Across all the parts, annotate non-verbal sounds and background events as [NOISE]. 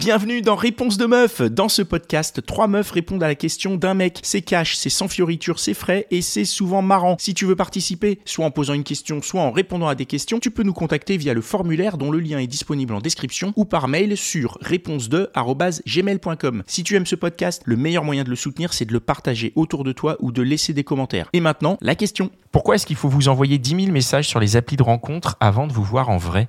Bienvenue dans Réponse de meuf. Dans ce podcast, trois meufs répondent à la question d'un mec. C'est cash, c'est sans fioriture, c'est frais et c'est souvent marrant. Si tu veux participer, soit en posant une question, soit en répondant à des questions, tu peux nous contacter via le formulaire dont le lien est disponible en description ou par mail sur réponse2@gmail.com. Si tu aimes ce podcast, le meilleur moyen de le soutenir, c'est de le partager autour de toi ou de laisser des commentaires. Et maintenant, la question. Pourquoi est-ce qu'il faut vous envoyer 10 000 messages sur les applis de rencontre avant de vous voir en vrai?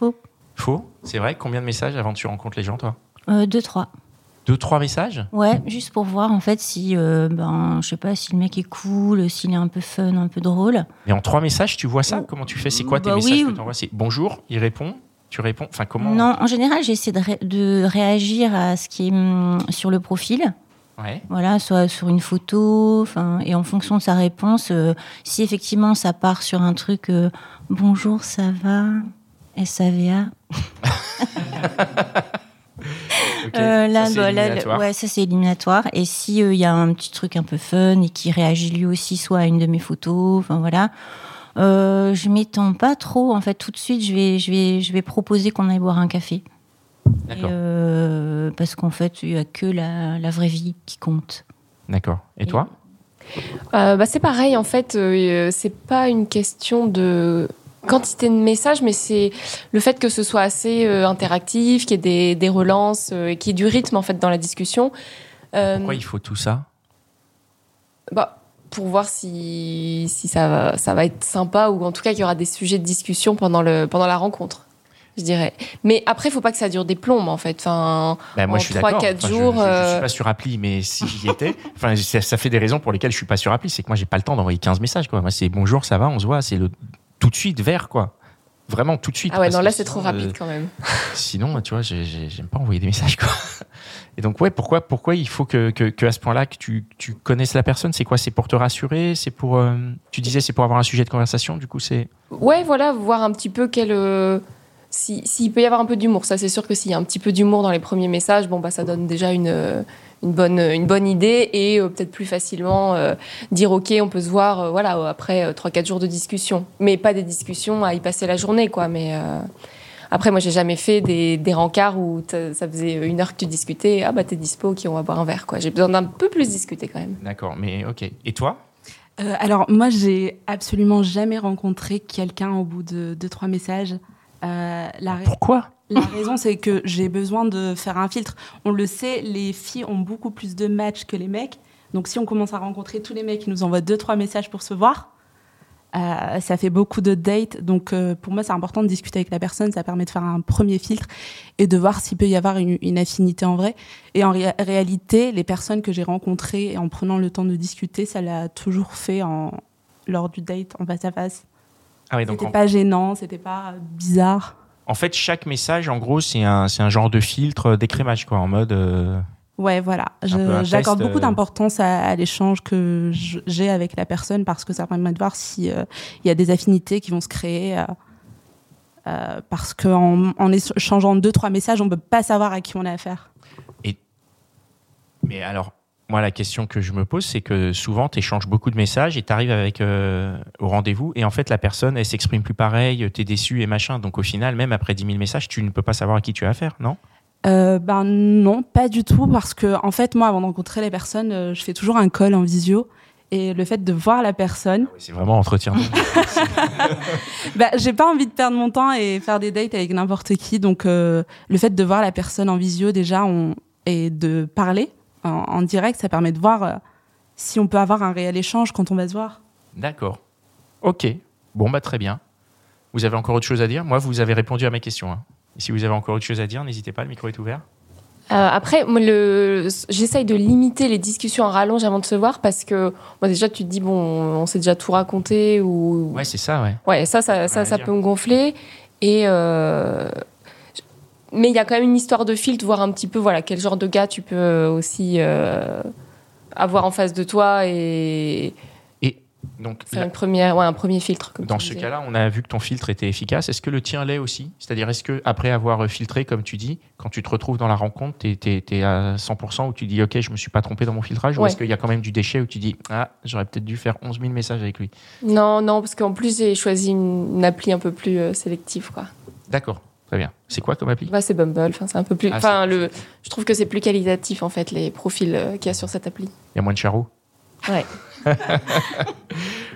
Faux. Faux C'est vrai Combien de messages avant que tu rencontres les gens, toi Euh, deux, trois. Deux, trois messages Ouais, juste pour voir en fait si, euh, ben, je sais pas, si le mec est cool, s'il est un peu fun, un peu drôle. Et en trois messages, tu vois ça Comment tu fais C'est quoi tes Bah messages oui. que tu envoies C'est bonjour, il répond, tu réponds Enfin, comment Non, en général, j'essaie de, ré- de réagir à ce qui est hum, sur le profil. Ouais. Voilà, soit sur une photo, et en fonction de sa réponse, euh, si effectivement ça part sur un truc euh, bonjour, ça va, SAVA. [LAUGHS] Euh, là, Ça, c'est bah, là, éliminatoire. ouais, ça c'est éliminatoire. Et si il y a un petit truc un peu fun et qui réagit lui aussi, soit à une de mes photos, enfin voilà, euh, je m'étends pas trop. En fait, tout de suite, je vais, je vais, je vais proposer qu'on aille boire un café. Et, D'accord. euh, parce qu'en fait, il y a que la, la vraie vie qui compte. D'accord. Et toi? Euh, bah, c'est pareil, en fait, euh, c'est pas une question de quantité de messages, mais c'est le fait que ce soit assez euh, interactif, qu'il y ait des, des relances, euh, qu'il y ait du rythme en fait dans la discussion. Euh, Pourquoi il faut tout ça? Bah, pour voir si, si ça, va, ça va être sympa ou en tout cas qu'il y aura des sujets de discussion pendant, le, pendant la rencontre, je dirais. Mais après, il faut pas que ça dure des plombes en fait. Enfin, Bah, moi, En je suis trois, d'accord. quatre Enfin, je- jours, Je, je, euh, suis pas sur appli, mais si j'y étais, [LAUGHS] enfin, ça, ça fait des raisons pour lesquelles je suis pas sur appli. C'est que moi, j'ai pas le temps d'envoyer 15 messages. Quoi. Moi, c'est bonjour, ça va, on se voit. C'est le tout de suite vers quoi. Vraiment tout de suite. ah ouais, non, là c'est trop rapide euh, quand même. [LAUGHS] Sinon, tu vois, j'ai- j'ai- j'aime pas envoyer des messages. Quoi. [LAUGHS] Et donc, ouais, pourquoi, pourquoi il faut que, que, que à ce point-là, que tu, tu connaisses la personne C'est quoi C'est pour te rassurer C'est pour. euh, tu disais, c'est pour avoir un sujet de conversation. Du coup, c'est. Ouais, voilà, voir un petit peu quel. euh, si- S'il peut y avoir un peu d'humour. Ça, c'est sûr que s'il y a un petit peu d'humour dans les premiers messages, bon, bah, ça donne déjà une, euh, une, bonne, une bonne idée et euh, peut-être plus facilement euh, dire OK, on peut se voir euh, voilà, après 3-4 jours de discussion. Mais pas des discussions à y passer la journée, quoi. Mais. euh, Après, moi, j'ai jamais fait des, des rencarts où ça faisait une heure que tu discutais. Ah, bah, t'es dispo, OK, on va boire un verre, quoi. J'ai besoin d'un peu plus discuter quand même. D'accord, mais ok. Et toi? Euh, alors, moi, j'ai absolument jamais rencontré quelqu'un au bout de deux, trois messages. Euh, la, Pourquoi la raison, c'est que j'ai besoin de faire un filtre. On le sait, les filles ont beaucoup plus de matchs que les mecs. Donc, si on commence à rencontrer tous les mecs qui nous envoient deux, trois messages pour se voir, euh, ça fait beaucoup de dates. Donc, euh, pour moi, c'est important de discuter avec la personne. Ça permet de faire un premier filtre et de voir s'il peut y avoir une, une affinité en vrai. Et en ré- réalité, les personnes que j'ai rencontrées en prenant le temps de discuter, ça l'a toujours fait en, lors du date en face à face. Ah oui, C'était en, pas gênant, c'était pas bizarre. en fait, chaque message, en gros, c'est un, un genre de filtre d'écrémage, quoi, en mode. euh, Ouais, voilà. J'accorde beaucoup euh. d'importance à, à l'échange que j'ai avec la personne parce que ça permet de voir s'il y a des affinités qui vont se créer. euh, euh, parce qu'en en échangeant deux, trois messages, on peut pas savoir à qui on a affaire. Mais alors, moi, la question que je me pose, c'est que souvent, tu échanges beaucoup de messages et tu arrives avec, euh, au rendez-vous, et en fait, la personne, elle s'exprime plus pareil, tu es déçu et machin. Donc, au final, même après 10 000 messages, tu ne peux pas savoir à qui tu as affaire, non? Euh, ben non, pas du tout, parce que en fait, moi, avant de rencontrer les personnes, euh, je fais toujours un call en visio. Et le fait de voir la personne, C'est vraiment entretien. [LAUGHS] bah, j'ai pas envie de perdre mon temps et faire des dates avec n'importe qui. Donc, euh, le fait de voir la personne en visio déjà on, et de parler en, en direct, ça permet de voir euh, si on peut avoir un réel échange quand on va se voir. D'accord. Ok. Bon, bah, très bien. Vous avez encore autre chose à dire? Moi, vous avez répondu à mes questions. hein. Et si vous avez encore autre chose à dire, n'hésitez pas, le micro est ouvert. Euh, après, moi, le... j'essaye de limiter les discussions en rallonge avant de se voir parce que moi, déjà, tu te dis, bon, on s'est déjà tout raconté ou. Ouais, c'est ça, ouais. Ouais, ça, ça, ça, ça peut me gonfler. Et. Euh... Mais il y a quand même une histoire de filtre, voir un petit peu, voilà, quel genre de gars tu peux aussi euh, avoir en face de toi et. Donc, c'est première, ouais, un premier filtre. dans ce cas-là, on a vu que ton filtre était efficace. Est-ce que le tien l'est aussi? C'est-à-dire, est-ce que après avoir filtré, comme tu dis, quand tu te retrouves dans la rencontre, tu es, à 100% où tu dis, OK, je me suis pas trompé dans mon filtrage? Ou est-ce qu'il y a quand même du déchet où tu dis, ah, j'aurais peut-être dû faire 11 000 messages avec lui? Non, non, parce qu'en plus, j'ai choisi une, appli un peu plus euh, sélective. quoi. D'accord. Très bien. C'est quoi comme appli? Bah, C'est Bumble. Enfin, c'est un peu plus. Ah, enfin, le. Je trouve que c'est plus qualitatif en fait les profils euh, qu'il y a sur cette appli. Il y a moins de charros. Ouais. [LAUGHS]